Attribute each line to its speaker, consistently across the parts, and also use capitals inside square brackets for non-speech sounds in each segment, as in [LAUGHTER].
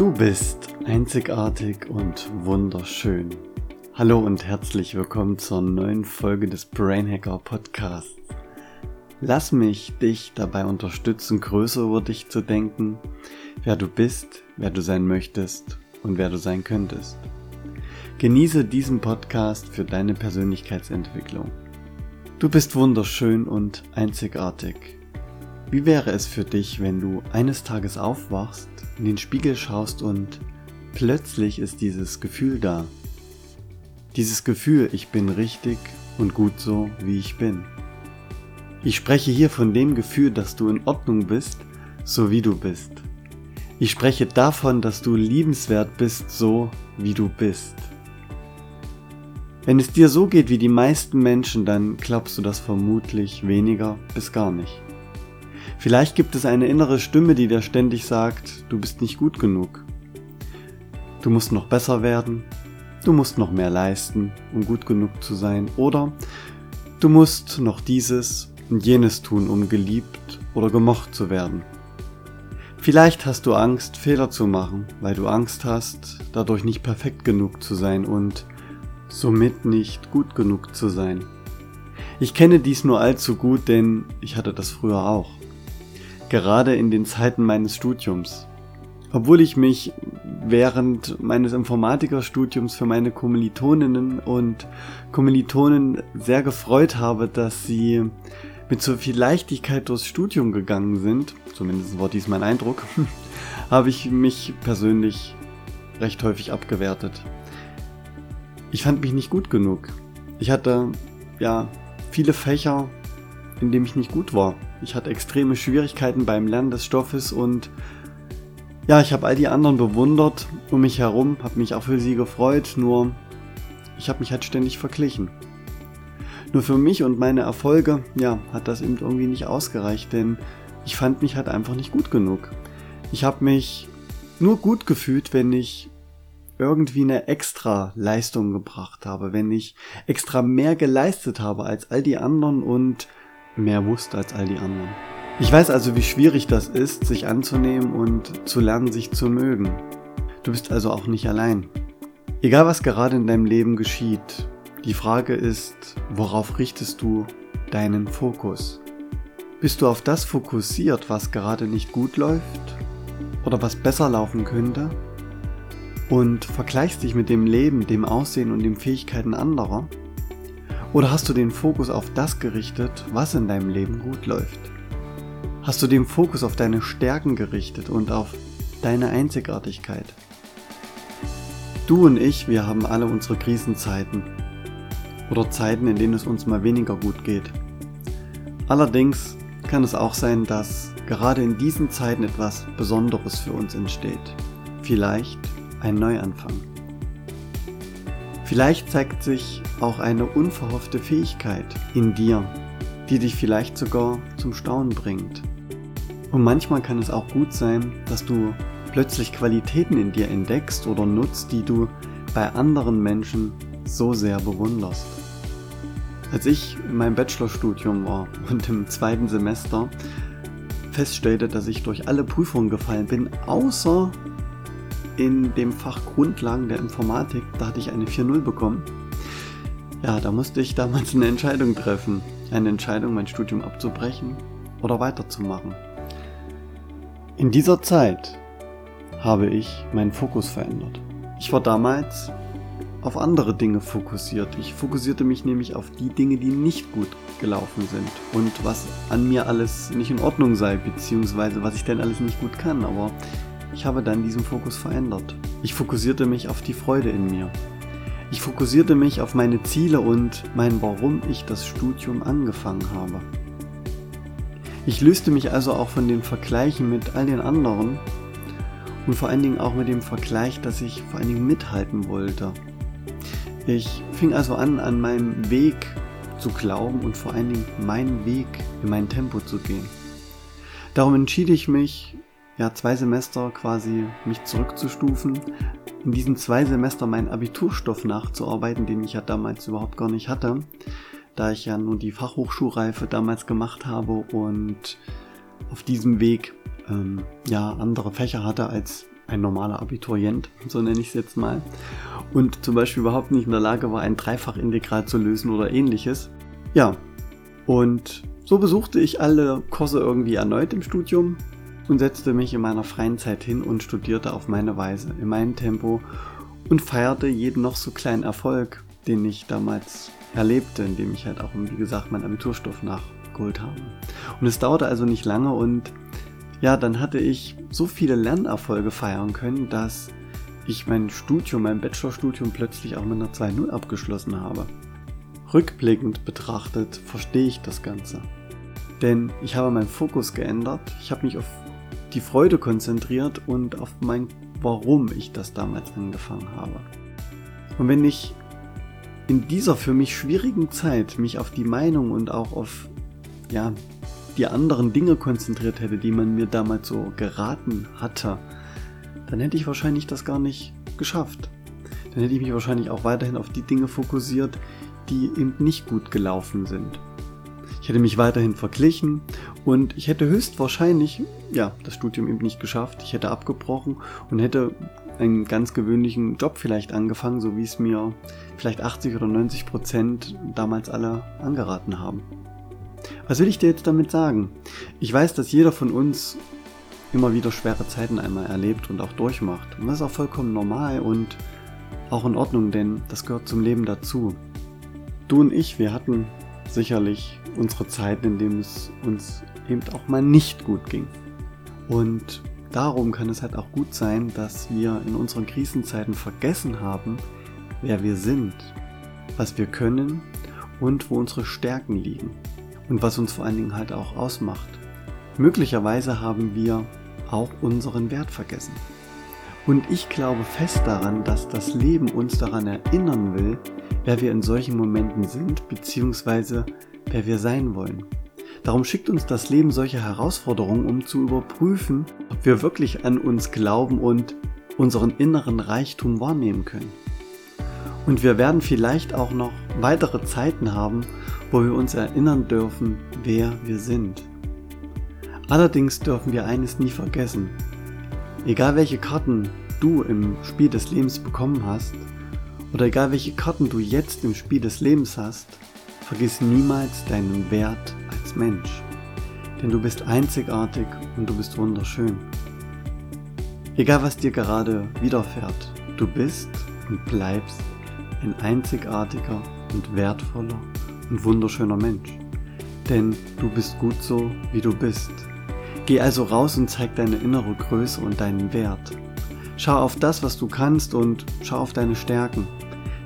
Speaker 1: Du bist einzigartig und wunderschön. Hallo und herzlich willkommen zur neuen Folge des Brainhacker Podcasts. Lass mich dich dabei unterstützen, größer über dich zu denken, wer du bist, wer du sein möchtest und wer du sein könntest. Genieße diesen Podcast für deine Persönlichkeitsentwicklung. Du bist wunderschön und einzigartig. Wie wäre es für dich, wenn du eines Tages aufwachst, in den Spiegel schaust und plötzlich ist dieses Gefühl da? Dieses Gefühl, ich bin richtig und gut so, wie ich bin. Ich spreche hier von dem Gefühl, dass du in Ordnung bist, so wie du bist. Ich spreche davon, dass du liebenswert bist, so wie du bist. Wenn es dir so geht wie die meisten Menschen, dann glaubst du das vermutlich weniger bis gar nicht. Vielleicht gibt es eine innere Stimme, die dir ständig sagt, du bist nicht gut genug. Du musst noch besser werden, du musst noch mehr leisten, um gut genug zu sein, oder du musst noch dieses und jenes tun, um geliebt oder gemocht zu werden. Vielleicht hast du Angst, Fehler zu machen, weil du Angst hast, dadurch nicht perfekt genug zu sein und somit nicht gut genug zu sein. Ich kenne dies nur allzu gut, denn ich hatte das früher auch gerade in den Zeiten meines Studiums. Obwohl ich mich während meines Informatikerstudiums für meine Kommilitoninnen und Kommilitonen sehr gefreut habe, dass sie mit so viel Leichtigkeit durchs Studium gegangen sind, zumindest war dies mein Eindruck, [LAUGHS] habe ich mich persönlich recht häufig abgewertet. Ich fand mich nicht gut genug. Ich hatte ja viele Fächer, in denen ich nicht gut war. Ich hatte extreme Schwierigkeiten beim Lernen des Stoffes und ja, ich habe all die anderen bewundert um mich herum, habe mich auch für sie gefreut, nur ich habe mich halt ständig verglichen. Nur für mich und meine Erfolge, ja, hat das eben irgendwie nicht ausgereicht, denn ich fand mich halt einfach nicht gut genug. Ich habe mich nur gut gefühlt, wenn ich irgendwie eine extra Leistung gebracht habe, wenn ich extra mehr geleistet habe als all die anderen und mehr wusste als all die anderen. Ich weiß also, wie schwierig das ist, sich anzunehmen und zu lernen, sich zu mögen. Du bist also auch nicht allein. Egal was gerade in deinem Leben geschieht, die Frage ist, worauf richtest du deinen Fokus? Bist du auf das fokussiert, was gerade nicht gut läuft oder was besser laufen könnte? Und vergleichst dich mit dem Leben, dem Aussehen und den Fähigkeiten anderer? Oder hast du den Fokus auf das gerichtet, was in deinem Leben gut läuft? Hast du den Fokus auf deine Stärken gerichtet und auf deine Einzigartigkeit? Du und ich, wir haben alle unsere Krisenzeiten oder Zeiten, in denen es uns mal weniger gut geht. Allerdings kann es auch sein, dass gerade in diesen Zeiten etwas Besonderes für uns entsteht. Vielleicht ein Neuanfang. Vielleicht zeigt sich auch eine unverhoffte Fähigkeit in dir, die dich vielleicht sogar zum Staunen bringt. Und manchmal kann es auch gut sein, dass du plötzlich Qualitäten in dir entdeckst oder nutzt, die du bei anderen Menschen so sehr bewunderst. Als ich in meinem Bachelorstudium war und im zweiten Semester feststellte, dass ich durch alle Prüfungen gefallen bin, außer in dem Fach Grundlagen der Informatik, da hatte ich eine 4.0 bekommen. Ja, da musste ich damals eine Entscheidung treffen. Eine Entscheidung, mein Studium abzubrechen oder weiterzumachen. In dieser Zeit habe ich meinen Fokus verändert. Ich war damals auf andere Dinge fokussiert. Ich fokussierte mich nämlich auf die Dinge, die nicht gut gelaufen sind und was an mir alles nicht in Ordnung sei, beziehungsweise was ich denn alles nicht gut kann. Aber ich habe dann diesen Fokus verändert. Ich fokussierte mich auf die Freude in mir. Ich fokussierte mich auf meine Ziele und mein Warum ich das Studium angefangen habe. Ich löste mich also auch von den Vergleichen mit all den anderen und vor allen Dingen auch mit dem Vergleich, dass ich vor allen Dingen mithalten wollte. Ich fing also an, an meinem Weg zu glauben und vor allen Dingen meinen Weg in mein Tempo zu gehen. Darum entschied ich mich, ja, zwei Semester quasi mich zurückzustufen, in diesen zwei Semester meinen Abiturstoff nachzuarbeiten, den ich ja damals überhaupt gar nicht hatte, da ich ja nur die Fachhochschulreife damals gemacht habe und auf diesem Weg ähm, ja andere Fächer hatte als ein normaler Abiturient, so nenne ich es jetzt mal, und zum Beispiel überhaupt nicht in der Lage war, ein Dreifachintegral zu lösen oder ähnliches. Ja, und so besuchte ich alle Kurse irgendwie erneut im Studium und setzte mich in meiner freien Zeit hin und studierte auf meine Weise, in meinem Tempo und feierte jeden noch so kleinen Erfolg, den ich damals erlebte, indem ich halt auch, wie gesagt, meinen Abiturstoff nachgeholt habe. Und es dauerte also nicht lange und ja, dann hatte ich so viele Lernerfolge feiern können, dass ich mein Studium, mein Bachelorstudium plötzlich auch mit einer 2.0 abgeschlossen habe. Rückblickend betrachtet verstehe ich das Ganze. Denn ich habe meinen Fokus geändert, ich habe mich auf die Freude konzentriert und auf mein Warum ich das damals angefangen habe. Und wenn ich in dieser für mich schwierigen Zeit mich auf die Meinung und auch auf ja, die anderen Dinge konzentriert hätte, die man mir damals so geraten hatte, dann hätte ich wahrscheinlich das gar nicht geschafft. Dann hätte ich mich wahrscheinlich auch weiterhin auf die Dinge fokussiert, die eben nicht gut gelaufen sind. Hätte mich weiterhin verglichen und ich hätte höchstwahrscheinlich, ja, das Studium eben nicht geschafft. Ich hätte abgebrochen und hätte einen ganz gewöhnlichen Job vielleicht angefangen, so wie es mir vielleicht 80 oder 90 Prozent damals alle angeraten haben. Was will ich dir jetzt damit sagen? Ich weiß, dass jeder von uns immer wieder schwere Zeiten einmal erlebt und auch durchmacht. Und das ist auch vollkommen normal und auch in Ordnung, denn das gehört zum Leben dazu. Du und ich, wir hatten sicherlich unsere Zeiten, in denen es uns eben auch mal nicht gut ging. Und darum kann es halt auch gut sein, dass wir in unseren Krisenzeiten vergessen haben, wer wir sind, was wir können und wo unsere Stärken liegen und was uns vor allen Dingen halt auch ausmacht. Möglicherweise haben wir auch unseren Wert vergessen. Und ich glaube fest daran, dass das Leben uns daran erinnern will, wer wir in solchen Momenten sind, beziehungsweise wer wir sein wollen. Darum schickt uns das Leben solche Herausforderungen, um zu überprüfen, ob wir wirklich an uns glauben und unseren inneren Reichtum wahrnehmen können. Und wir werden vielleicht auch noch weitere Zeiten haben, wo wir uns erinnern dürfen, wer wir sind. Allerdings dürfen wir eines nie vergessen. Egal welche Karten du im Spiel des Lebens bekommen hast, oder egal welche Karten du jetzt im Spiel des Lebens hast, vergiss niemals deinen Wert als Mensch. Denn du bist einzigartig und du bist wunderschön. Egal was dir gerade widerfährt, du bist und bleibst ein einzigartiger und wertvoller und wunderschöner Mensch. Denn du bist gut so, wie du bist. Geh also raus und zeig deine innere Größe und deinen Wert. Schau auf das, was du kannst und schau auf deine Stärken.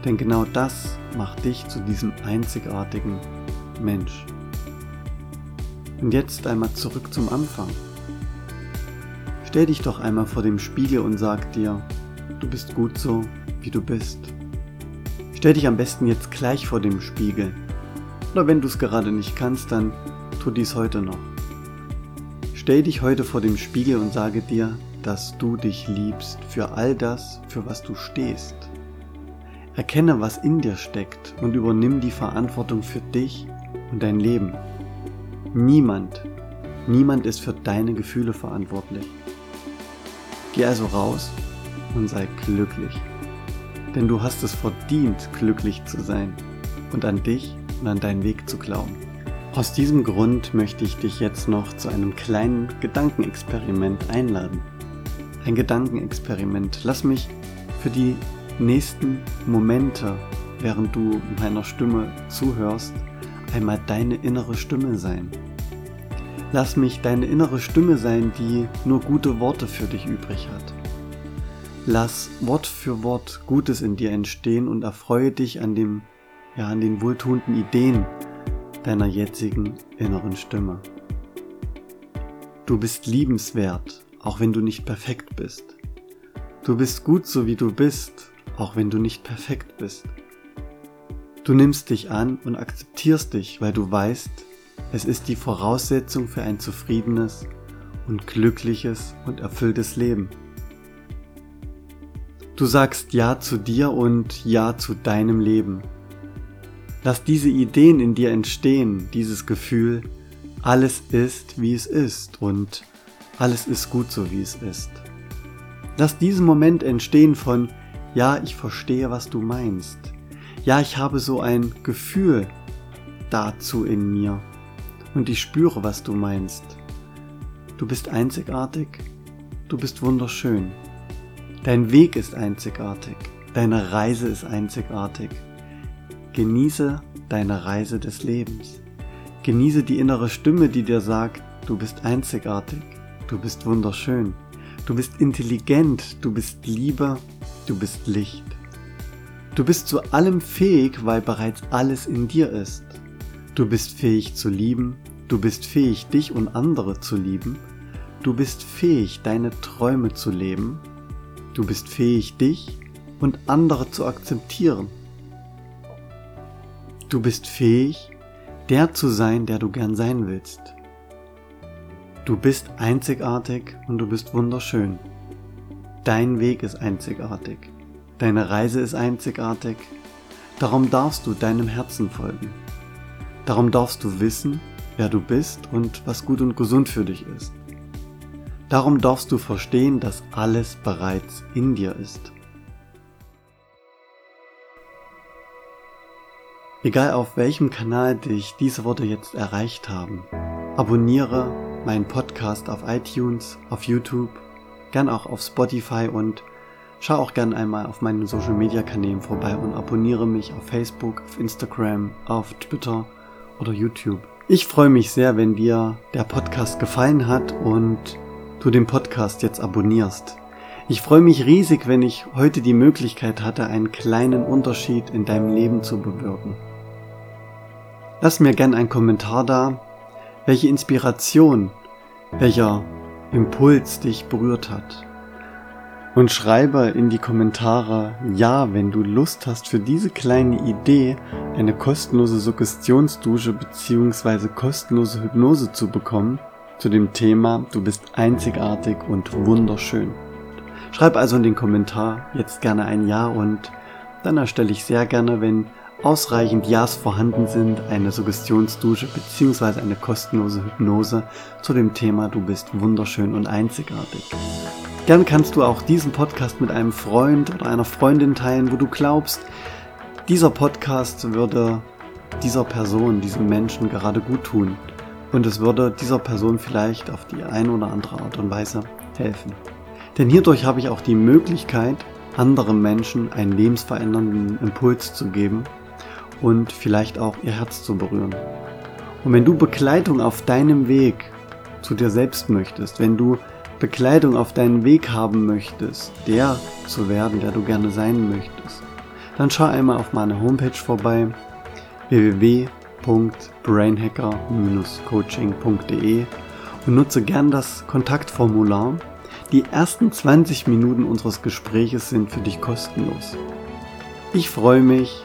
Speaker 1: Denn genau das macht dich zu diesem einzigartigen Mensch. Und jetzt einmal zurück zum Anfang. Stell dich doch einmal vor dem Spiegel und sag dir, du bist gut so, wie du bist. Stell dich am besten jetzt gleich vor dem Spiegel. Oder wenn du es gerade nicht kannst, dann tu dies heute noch. Stell dich heute vor dem Spiegel und sage dir, dass du dich liebst für all das, für was du stehst. Erkenne, was in dir steckt und übernimm die Verantwortung für dich und dein Leben. Niemand, niemand ist für deine Gefühle verantwortlich. Geh also raus und sei glücklich. Denn du hast es verdient, glücklich zu sein und an dich und an deinen Weg zu glauben. Aus diesem Grund möchte ich dich jetzt noch zu einem kleinen Gedankenexperiment einladen. Ein Gedankenexperiment. Lass mich für die nächsten Momente, während du meiner Stimme zuhörst, einmal deine innere Stimme sein. Lass mich deine innere Stimme sein, die nur gute Worte für dich übrig hat. Lass Wort für Wort Gutes in dir entstehen und erfreue dich an dem, ja, an den wohltuenden Ideen deiner jetzigen inneren Stimme. Du bist liebenswert, auch wenn du nicht perfekt bist. Du bist gut so wie du bist, auch wenn du nicht perfekt bist. Du nimmst dich an und akzeptierst dich, weil du weißt, es ist die Voraussetzung für ein zufriedenes und glückliches und erfülltes Leben. Du sagst Ja zu dir und Ja zu deinem Leben. Lass diese Ideen in dir entstehen, dieses Gefühl, alles ist, wie es ist und alles ist gut so, wie es ist. Lass diesen Moment entstehen von, ja, ich verstehe, was du meinst. Ja, ich habe so ein Gefühl dazu in mir. Und ich spüre, was du meinst. Du bist einzigartig. Du bist wunderschön. Dein Weg ist einzigartig. Deine Reise ist einzigartig. Genieße deine Reise des Lebens. Genieße die innere Stimme, die dir sagt, du bist einzigartig, du bist wunderschön, du bist intelligent, du bist Liebe, du bist Licht. Du bist zu allem fähig, weil bereits alles in dir ist. Du bist fähig zu lieben, du bist fähig, dich und andere zu lieben, du bist fähig, deine Träume zu leben, du bist fähig, dich und andere zu akzeptieren. Du bist fähig, der zu sein, der du gern sein willst. Du bist einzigartig und du bist wunderschön. Dein Weg ist einzigartig. Deine Reise ist einzigartig. Darum darfst du deinem Herzen folgen. Darum darfst du wissen, wer du bist und was gut und gesund für dich ist. Darum darfst du verstehen, dass alles bereits in dir ist. Egal auf welchem Kanal dich diese Worte jetzt erreicht haben, abonniere meinen Podcast auf iTunes, auf YouTube, gern auch auf Spotify und schau auch gern einmal auf meinen Social Media Kanälen vorbei und abonniere mich auf Facebook, auf Instagram, auf Twitter oder YouTube. Ich freue mich sehr, wenn dir der Podcast gefallen hat und du den Podcast jetzt abonnierst. Ich freue mich riesig, wenn ich heute die Möglichkeit hatte, einen kleinen Unterschied in deinem Leben zu bewirken. Lass mir gern einen Kommentar da, welche Inspiration, welcher Impuls dich berührt hat. Und schreibe in die Kommentare, ja, wenn du Lust hast für diese kleine Idee, eine kostenlose Suggestionsdusche bzw. kostenlose Hypnose zu bekommen, zu dem Thema, du bist einzigartig und wunderschön. Schreib also in den Kommentar jetzt gerne ein Ja und dann erstelle ich sehr gerne, wenn ausreichend Ja's vorhanden sind, eine Suggestionsdusche bzw. eine kostenlose Hypnose zu dem Thema Du bist wunderschön und einzigartig. Gern kannst du auch diesen Podcast mit einem Freund oder einer Freundin teilen, wo du glaubst, dieser Podcast würde dieser Person, diesem Menschen gerade gut tun und es würde dieser Person vielleicht auf die eine oder andere Art und Weise helfen. Denn hierdurch habe ich auch die Möglichkeit, anderen Menschen einen lebensverändernden Impuls zu geben und vielleicht auch ihr Herz zu berühren. Und wenn du Begleitung auf deinem Weg zu dir selbst möchtest, wenn du Begleitung auf deinen Weg haben möchtest, der zu werden, der du gerne sein möchtest, dann schau einmal auf meine Homepage vorbei www.brainhacker-coaching.de und nutze gern das Kontaktformular. Die ersten 20 Minuten unseres Gespräches sind für dich kostenlos. Ich freue mich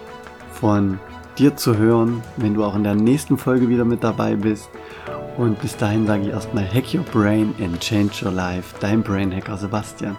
Speaker 1: von dir zu hören, wenn du auch in der nächsten Folge wieder mit dabei bist. Und bis dahin sage ich erstmal Hack Your Brain and Change Your Life. Dein Brain Hacker Sebastian.